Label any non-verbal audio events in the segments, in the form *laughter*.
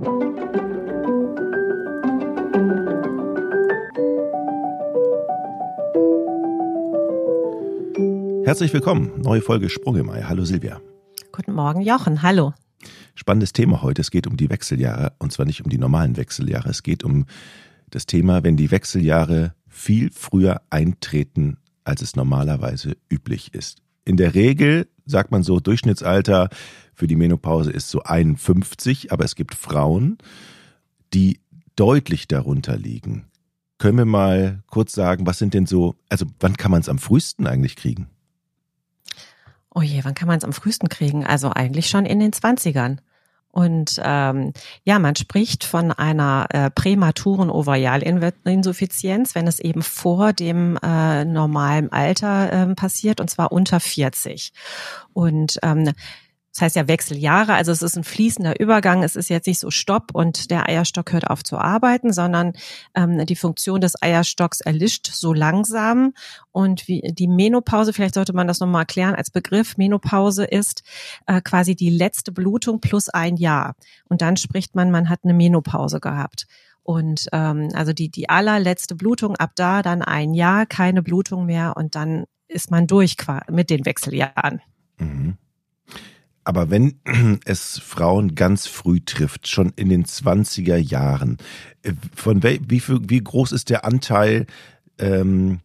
Herzlich willkommen, neue Folge Sprung im Ei. Hallo Silvia. Guten Morgen, Jochen. Hallo. Spannendes Thema heute. Es geht um die Wechseljahre und zwar nicht um die normalen Wechseljahre. Es geht um das Thema, wenn die Wechseljahre viel früher eintreten, als es normalerweise üblich ist. In der Regel sagt man so, Durchschnittsalter für die Menopause ist so 51, aber es gibt Frauen, die deutlich darunter liegen. Können wir mal kurz sagen, was sind denn so, also wann kann man es am frühesten eigentlich kriegen? Oh je, wann kann man es am frühesten kriegen? Also eigentlich schon in den Zwanzigern. Und ähm, ja, man spricht von einer äh, prämaturen Ovarialinsuffizienz, wenn es eben vor dem äh, normalen Alter äh, passiert, und zwar unter 40. Und ähm, das heißt ja Wechseljahre, also es ist ein fließender Übergang. Es ist jetzt nicht so Stopp und der Eierstock hört auf zu arbeiten, sondern ähm, die Funktion des Eierstocks erlischt so langsam. Und wie die Menopause, vielleicht sollte man das nochmal erklären als Begriff, Menopause ist äh, quasi die letzte Blutung plus ein Jahr. Und dann spricht man, man hat eine Menopause gehabt. Und ähm, also die, die allerletzte Blutung, ab da dann ein Jahr, keine Blutung mehr und dann ist man durch mit den Wechseljahren. Mhm. Aber wenn *clears throat* es Frauen ganz früh trifft, schon in den 20er Jahren, äh, von wie, wie, wie groß ist der Anteil ähm,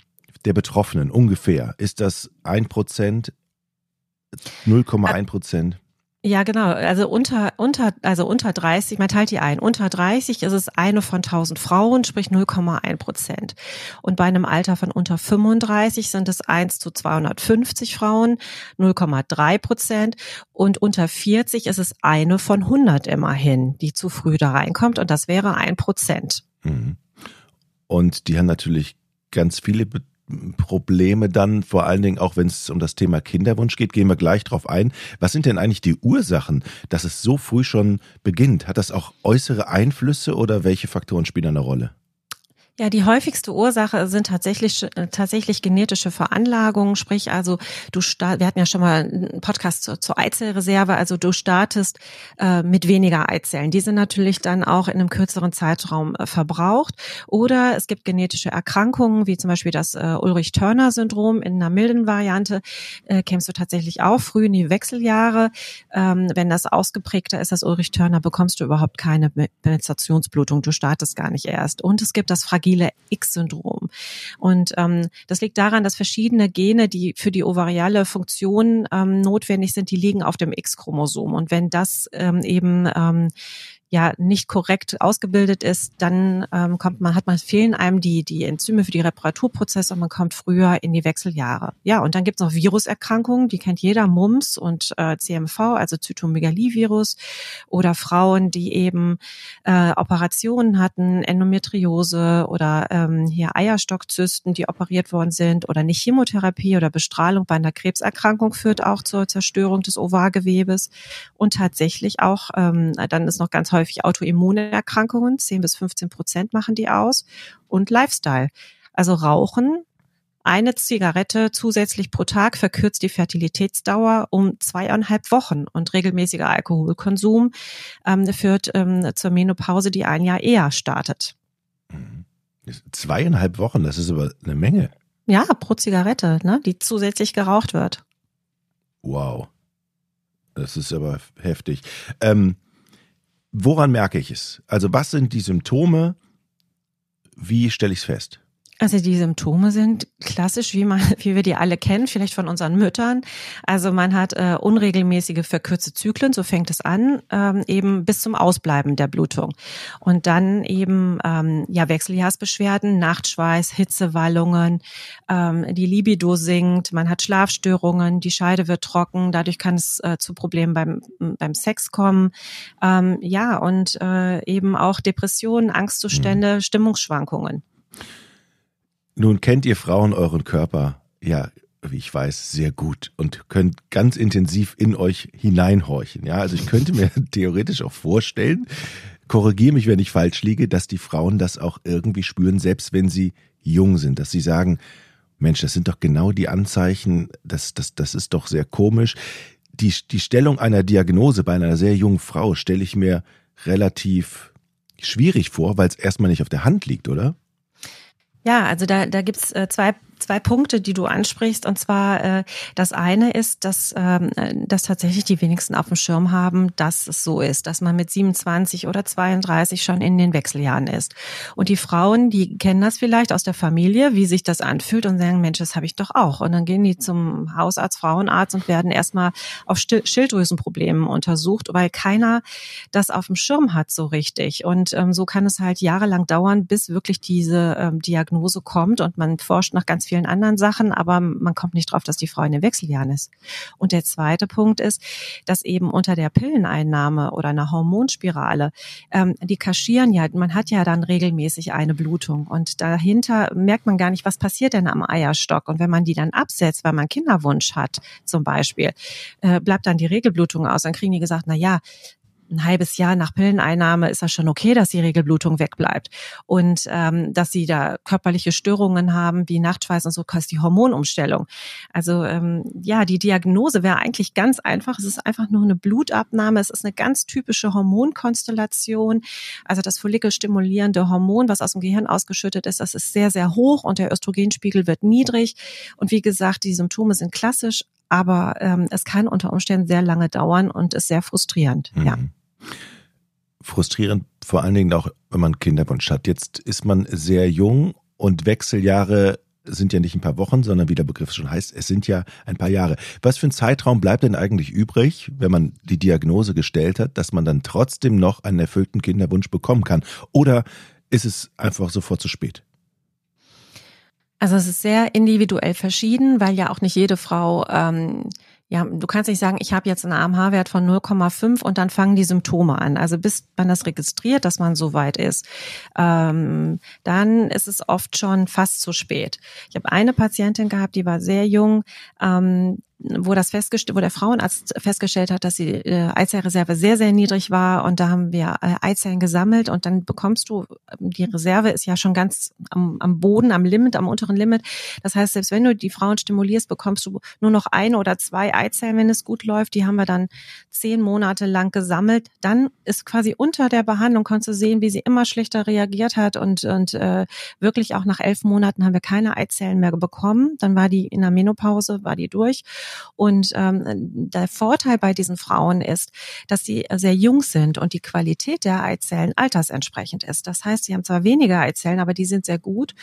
der Betroffenen ungefähr? Ist das ein Prozent, 0,1 Prozent? Ja, genau. Also unter, unter, also unter 30, man teilt die ein. Unter 30 ist es eine von 1000 Frauen, sprich 0,1 Prozent. Und bei einem Alter von unter 35 sind es 1 zu 250 Frauen, 0,3 Prozent. Und unter 40 ist es eine von 100 immerhin, die zu früh da reinkommt. Und das wäre ein Prozent. Mhm. Und die haben natürlich ganz viele Probleme dann, vor allen Dingen auch wenn es um das Thema Kinderwunsch geht, gehen wir gleich drauf ein. Was sind denn eigentlich die Ursachen, dass es so früh schon beginnt? Hat das auch äußere Einflüsse oder welche Faktoren spielen eine Rolle? Ja, die häufigste Ursache sind tatsächlich äh, tatsächlich genetische Veranlagungen, sprich also du start, wir hatten ja schon mal einen Podcast zur, zur Eizellreserve, also du startest äh, mit weniger Eizellen. Die sind natürlich dann auch in einem kürzeren Zeitraum äh, verbraucht. Oder es gibt genetische Erkrankungen, wie zum Beispiel das äh, Ulrich-Turner-Syndrom in einer milden Variante, äh, kämst du tatsächlich auch früh in die Wechseljahre. Ähm, wenn das ausgeprägter ist, das Ulrich-Turner, bekommst du überhaupt keine Penetrationsblutung. Du startest gar nicht erst. Und es gibt das fragile X-Syndrom. Und ähm, das liegt daran, dass verschiedene Gene, die für die ovariale Funktion ähm, notwendig sind, die liegen auf dem X-Chromosom. Und wenn das ähm, eben ähm, ja nicht korrekt ausgebildet ist, dann ähm, kommt man, hat man fehlen einem die, die Enzyme für die Reparaturprozesse und man kommt früher in die Wechseljahre. Ja, und dann gibt es noch Viruserkrankungen, die kennt jeder, Mumps und äh, CMV, also Zytomegalivirus oder Frauen, die eben äh, Operationen hatten, Endometriose oder ähm, hier Eierstockzysten, die operiert worden sind oder nicht Chemotherapie oder Bestrahlung bei einer Krebserkrankung führt auch zur Zerstörung des Ovargewebes und tatsächlich auch, ähm, dann ist noch ganz häufig Autoimmunerkrankungen, 10 bis 15 Prozent machen die aus und Lifestyle. Also Rauchen, eine Zigarette zusätzlich pro Tag verkürzt die Fertilitätsdauer um zweieinhalb Wochen und regelmäßiger Alkoholkonsum ähm, führt ähm, zur Menopause, die ein Jahr eher startet. Mhm. Zweieinhalb Wochen, das ist aber eine Menge. Ja, pro Zigarette, ne, die zusätzlich geraucht wird. Wow. Das ist aber heftig. Ähm, Woran merke ich es? Also was sind die Symptome? Wie stelle ich es fest? Also die Symptome sind klassisch, wie man, *laughs* wie wir die alle kennen, vielleicht von unseren Müttern. Also man hat äh, unregelmäßige verkürzte Zyklen, so fängt es an, ähm, eben bis zum Ausbleiben der Blutung. Und dann eben ähm, ja Wechseljahrsbeschwerden, Nachtschweiß, Hitzewallungen, ähm, die Libido sinkt, man hat Schlafstörungen, die Scheide wird trocken, dadurch kann es äh, zu Problemen beim beim Sex kommen. Ähm, ja und äh, eben auch Depressionen, Angstzustände, mhm. Stimmungsschwankungen. Nun kennt ihr Frauen euren Körper ja, wie ich weiß, sehr gut und könnt ganz intensiv in euch hineinhorchen. Ja, also ich könnte mir *laughs* theoretisch auch vorstellen, korrigiere mich, wenn ich falsch liege, dass die Frauen das auch irgendwie spüren, selbst wenn sie jung sind, dass sie sagen, Mensch, das sind doch genau die Anzeichen, das, das, das ist doch sehr komisch. Die, die Stellung einer Diagnose bei einer sehr jungen Frau stelle ich mir relativ schwierig vor, weil es erstmal nicht auf der Hand liegt, oder? Ja, also da, da gibt's äh, zwei zwei Punkte, die du ansprichst. Und zwar äh, das eine ist, dass, ähm, dass tatsächlich die wenigsten auf dem Schirm haben, dass es so ist, dass man mit 27 oder 32 schon in den Wechseljahren ist. Und die Frauen, die kennen das vielleicht aus der Familie, wie sich das anfühlt und sagen, Mensch, das habe ich doch auch. Und dann gehen die zum Hausarzt, Frauenarzt und werden erstmal auf Schilddrüsenproblemen untersucht, weil keiner das auf dem Schirm hat so richtig. Und ähm, so kann es halt jahrelang dauern, bis wirklich diese ähm, Diagnose kommt und man forscht nach ganz vielen anderen Sachen, aber man kommt nicht drauf, dass die Frau in den Wechseljahren ist. Und der zweite Punkt ist, dass eben unter der Pilleneinnahme oder einer Hormonspirale, ähm, die kaschieren ja, man hat ja dann regelmäßig eine Blutung und dahinter merkt man gar nicht, was passiert denn am Eierstock. Und wenn man die dann absetzt, weil man Kinderwunsch hat, zum Beispiel, äh, bleibt dann die Regelblutung aus. Dann kriegen die gesagt, na ja, ein halbes Jahr nach Pilleneinnahme ist das schon okay, dass die Regelblutung wegbleibt und ähm, dass sie da körperliche Störungen haben wie Nachtschweiß und so, kostet die Hormonumstellung. Also ähm, ja, die Diagnose wäre eigentlich ganz einfach. Es ist einfach nur eine Blutabnahme. Es ist eine ganz typische Hormonkonstellation. Also das follikelstimulierende Hormon, was aus dem Gehirn ausgeschüttet ist, das ist sehr, sehr hoch und der Östrogenspiegel wird niedrig. Und wie gesagt, die Symptome sind klassisch, aber ähm, es kann unter Umständen sehr lange dauern und ist sehr frustrierend. Mhm. Ja. Frustrierend vor allen Dingen auch, wenn man Kinderwunsch hat. Jetzt ist man sehr jung und Wechseljahre sind ja nicht ein paar Wochen, sondern wie der Begriff schon heißt, es sind ja ein paar Jahre. Was für ein Zeitraum bleibt denn eigentlich übrig, wenn man die Diagnose gestellt hat, dass man dann trotzdem noch einen erfüllten Kinderwunsch bekommen kann? Oder ist es einfach sofort zu spät? Also es ist sehr individuell verschieden, weil ja auch nicht jede Frau ähm, ja, du kannst nicht sagen, ich habe jetzt einen AMH-Wert von 0,5 und dann fangen die Symptome an. Also bis man das registriert, dass man so weit ist, ähm, dann ist es oft schon fast zu spät. Ich habe eine Patientin gehabt, die war sehr jung, ähm, wo das festgestellt, wo der Frauenarzt festgestellt hat, dass die äh, Eizellreserve sehr, sehr niedrig war und da haben wir äh, Eizellen gesammelt und dann bekommst du, ähm, die Reserve ist ja schon ganz am, am Boden, am Limit, am unteren Limit. Das heißt, selbst wenn du die Frauen stimulierst, bekommst du nur noch eine oder zwei Eizellen, wenn es gut läuft. Die haben wir dann zehn Monate lang gesammelt. Dann ist quasi unter der Behandlung, konntest du sehen, wie sie immer schlechter reagiert hat und, und äh, wirklich auch nach elf Monaten haben wir keine Eizellen mehr bekommen. Dann war die in der Menopause, war die durch. Und ähm, der Vorteil bei diesen Frauen ist, dass sie sehr jung sind und die Qualität der Eizellen altersentsprechend ist. Das heißt, sie haben zwar weniger Eizellen, aber die sind sehr gut.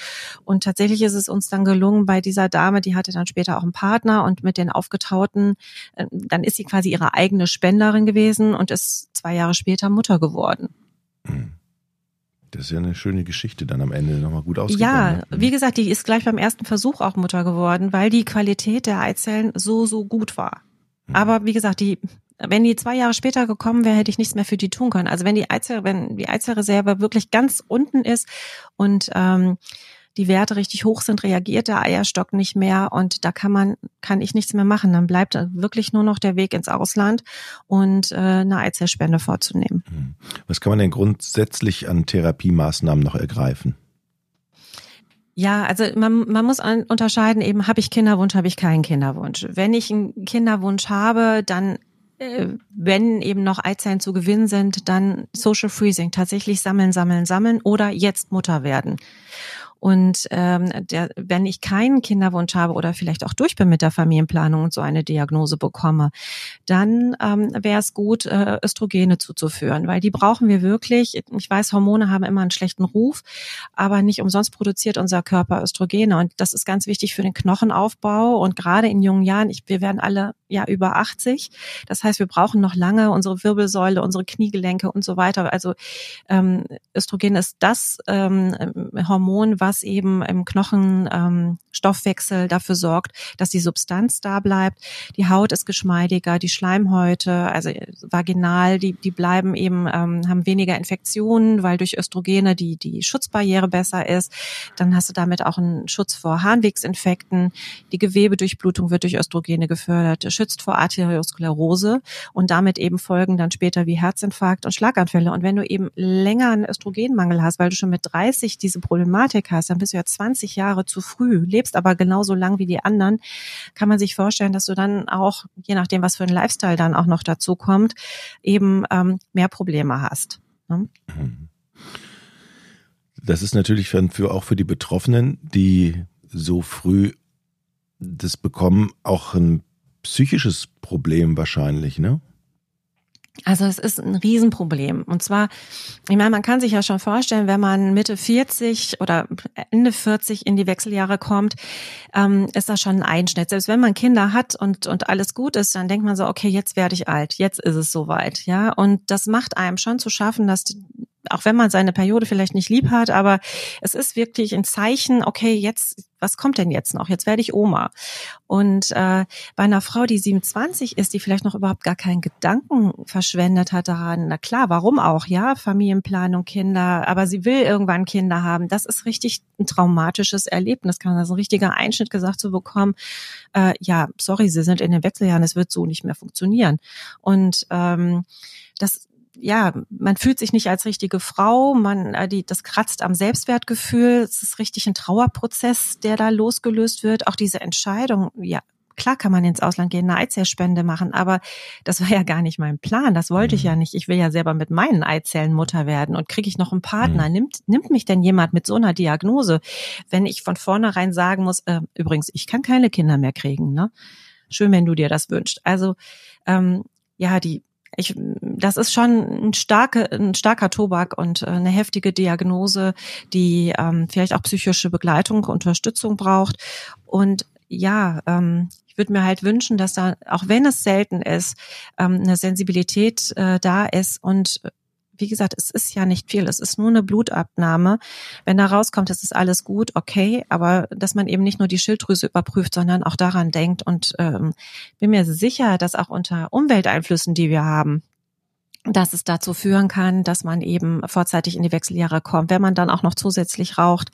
Und tatsächlich ist es uns dann gelungen bei dieser Dame, die hatte dann später auch einen Partner und mit den aufgetauten, äh, dann ist sie quasi ihre eigene Spenderin gewesen und ist zwei Jahre später Mutter geworden. Mhm. Das ist ja eine schöne Geschichte dann am Ende nochmal gut ausgegangen. Ja, ne? wie gesagt, die ist gleich beim ersten Versuch auch Mutter geworden, weil die Qualität der Eizellen so, so gut war. Mhm. Aber wie gesagt, die, wenn die zwei Jahre später gekommen wäre, hätte ich nichts mehr für die tun können. Also wenn die Eizell, wenn die Eizellreserve wirklich ganz unten ist und ähm, die Werte richtig hoch sind, reagiert der Eierstock nicht mehr und da kann man, kann ich nichts mehr machen. Dann bleibt wirklich nur noch der Weg ins Ausland und äh, eine Eizellspende vorzunehmen. Hm. Was kann man denn grundsätzlich an Therapiemaßnahmen noch ergreifen? Ja, also man, man muss unterscheiden, eben habe ich Kinderwunsch, habe ich keinen Kinderwunsch. Wenn ich einen Kinderwunsch habe, dann äh, wenn eben noch Eizellen zu gewinnen sind, dann Social Freezing, tatsächlich sammeln, sammeln, sammeln oder jetzt Mutter werden. Und ähm, der, wenn ich keinen Kinderwunsch habe oder vielleicht auch durch bin mit der Familienplanung und so eine Diagnose bekomme, dann ähm, wäre es gut, äh, Östrogene zuzuführen, weil die brauchen wir wirklich. Ich weiß, Hormone haben immer einen schlechten Ruf, aber nicht umsonst produziert unser Körper Östrogene. Und das ist ganz wichtig für den Knochenaufbau. Und gerade in jungen Jahren, ich, wir werden alle ja über 80. Das heißt, wir brauchen noch lange unsere Wirbelsäule, unsere Kniegelenke und so weiter. Also ähm, Östrogen ist das ähm, Hormon, was was eben im Knochenstoffwechsel ähm, dafür sorgt, dass die Substanz da bleibt. Die Haut ist geschmeidiger, die Schleimhäute, also vaginal, die, die bleiben eben, ähm, haben weniger Infektionen, weil durch Östrogene die, die Schutzbarriere besser ist. Dann hast du damit auch einen Schutz vor Harnwegsinfekten. Die Gewebedurchblutung wird durch Östrogene gefördert. Schützt vor Arteriosklerose und damit eben Folgen dann später wie Herzinfarkt und Schlaganfälle. Und wenn du eben länger einen Östrogenmangel hast, weil du schon mit 30 diese Problematik hast, dann bist du ja 20 Jahre zu früh, lebst aber genauso lang wie die anderen, kann man sich vorstellen, dass du dann auch, je nachdem, was für ein Lifestyle dann auch noch dazu kommt, eben ähm, mehr Probleme hast. Ne? Mhm. Das ist natürlich für, auch für die Betroffenen, die so früh das bekommen, auch ein psychisches Problem wahrscheinlich, ne? Also es ist ein Riesenproblem. Und zwar, ich meine, man kann sich ja schon vorstellen, wenn man Mitte 40 oder Ende 40 in die Wechseljahre kommt, ähm, ist das schon ein Einschnitt. Selbst wenn man Kinder hat und, und alles gut ist, dann denkt man so, okay, jetzt werde ich alt, jetzt ist es soweit. Ja, und das macht einem schon zu schaffen, dass auch wenn man seine Periode vielleicht nicht lieb hat, aber es ist wirklich ein Zeichen, okay, jetzt, was kommt denn jetzt noch? Jetzt werde ich Oma. Und äh, bei einer Frau, die 27 ist, die vielleicht noch überhaupt gar keinen Gedanken verschwendet hat daran, na klar, warum auch, ja, Familienplanung, Kinder, aber sie will irgendwann Kinder haben, das ist richtig ein traumatisches Erlebnis, kann das ein richtiger Einschnitt gesagt zu bekommen, äh, ja, sorry, Sie sind in den Wechseljahren, es wird so nicht mehr funktionieren. Und ähm, das ja, man fühlt sich nicht als richtige Frau, man, äh, die, das kratzt am Selbstwertgefühl. Es ist richtig ein Trauerprozess, der da losgelöst wird. Auch diese Entscheidung, ja, klar kann man ins Ausland gehen, eine Eizellspende machen, aber das war ja gar nicht mein Plan. Das wollte ich ja mhm. nicht. Ich will ja selber mit meinen Eizellen Mutter werden und kriege ich noch einen Partner. Mhm. Nimmt, nimmt mich denn jemand mit so einer Diagnose, wenn ich von vornherein sagen muss, äh, übrigens, ich kann keine Kinder mehr kriegen, ne? Schön, wenn du dir das wünschst. Also ähm, ja, die ich, das ist schon ein, starke, ein starker Tobak und äh, eine heftige Diagnose, die ähm, vielleicht auch psychische Begleitung, Unterstützung braucht. Und ja, ähm, ich würde mir halt wünschen, dass da, auch wenn es selten ist, ähm, eine Sensibilität äh, da ist und wie gesagt, es ist ja nicht viel, es ist nur eine Blutabnahme. Wenn da rauskommt, es ist alles gut, okay, aber dass man eben nicht nur die Schilddrüse überprüft, sondern auch daran denkt und ähm, bin mir sicher, dass auch unter Umwelteinflüssen, die wir haben, dass es dazu führen kann, dass man eben vorzeitig in die Wechseljahre kommt, wenn man dann auch noch zusätzlich raucht.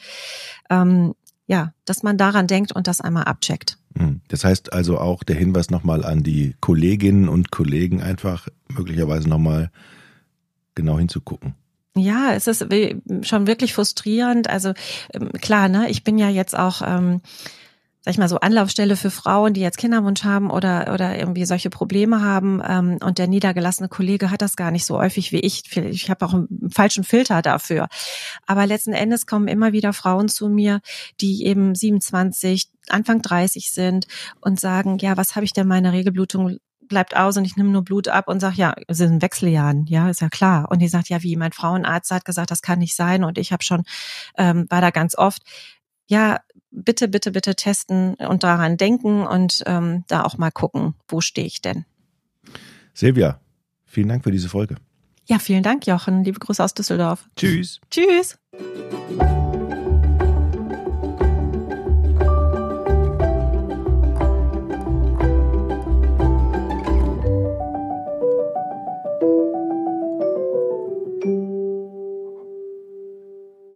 Ähm, ja, dass man daran denkt und das einmal abcheckt. Hm. Das heißt also auch der Hinweis nochmal an die Kolleginnen und Kollegen einfach möglicherweise nochmal genau hinzugucken. Ja, es ist schon wirklich frustrierend. Also ähm, klar, ne, ich bin ja jetzt auch, ähm, sag ich mal so, Anlaufstelle für Frauen, die jetzt Kinderwunsch haben oder oder irgendwie solche Probleme haben. Ähm, und der niedergelassene Kollege hat das gar nicht so häufig wie ich. Ich habe auch einen falschen Filter dafür. Aber letzten Endes kommen immer wieder Frauen zu mir, die eben 27, Anfang 30 sind und sagen, ja, was habe ich denn meine Regelblutung bleibt aus und ich nehme nur Blut ab und sage, ja, es sind Wechseljahren, ja, ist ja klar. Und die sagt, ja, wie, mein Frauenarzt hat gesagt, das kann nicht sein und ich habe schon, ähm, war da ganz oft. Ja, bitte, bitte, bitte testen und daran denken und ähm, da auch mal gucken, wo stehe ich denn. Silvia, vielen Dank für diese Folge. Ja, vielen Dank, Jochen. Liebe Grüße aus Düsseldorf. Tschüss. Tschüss.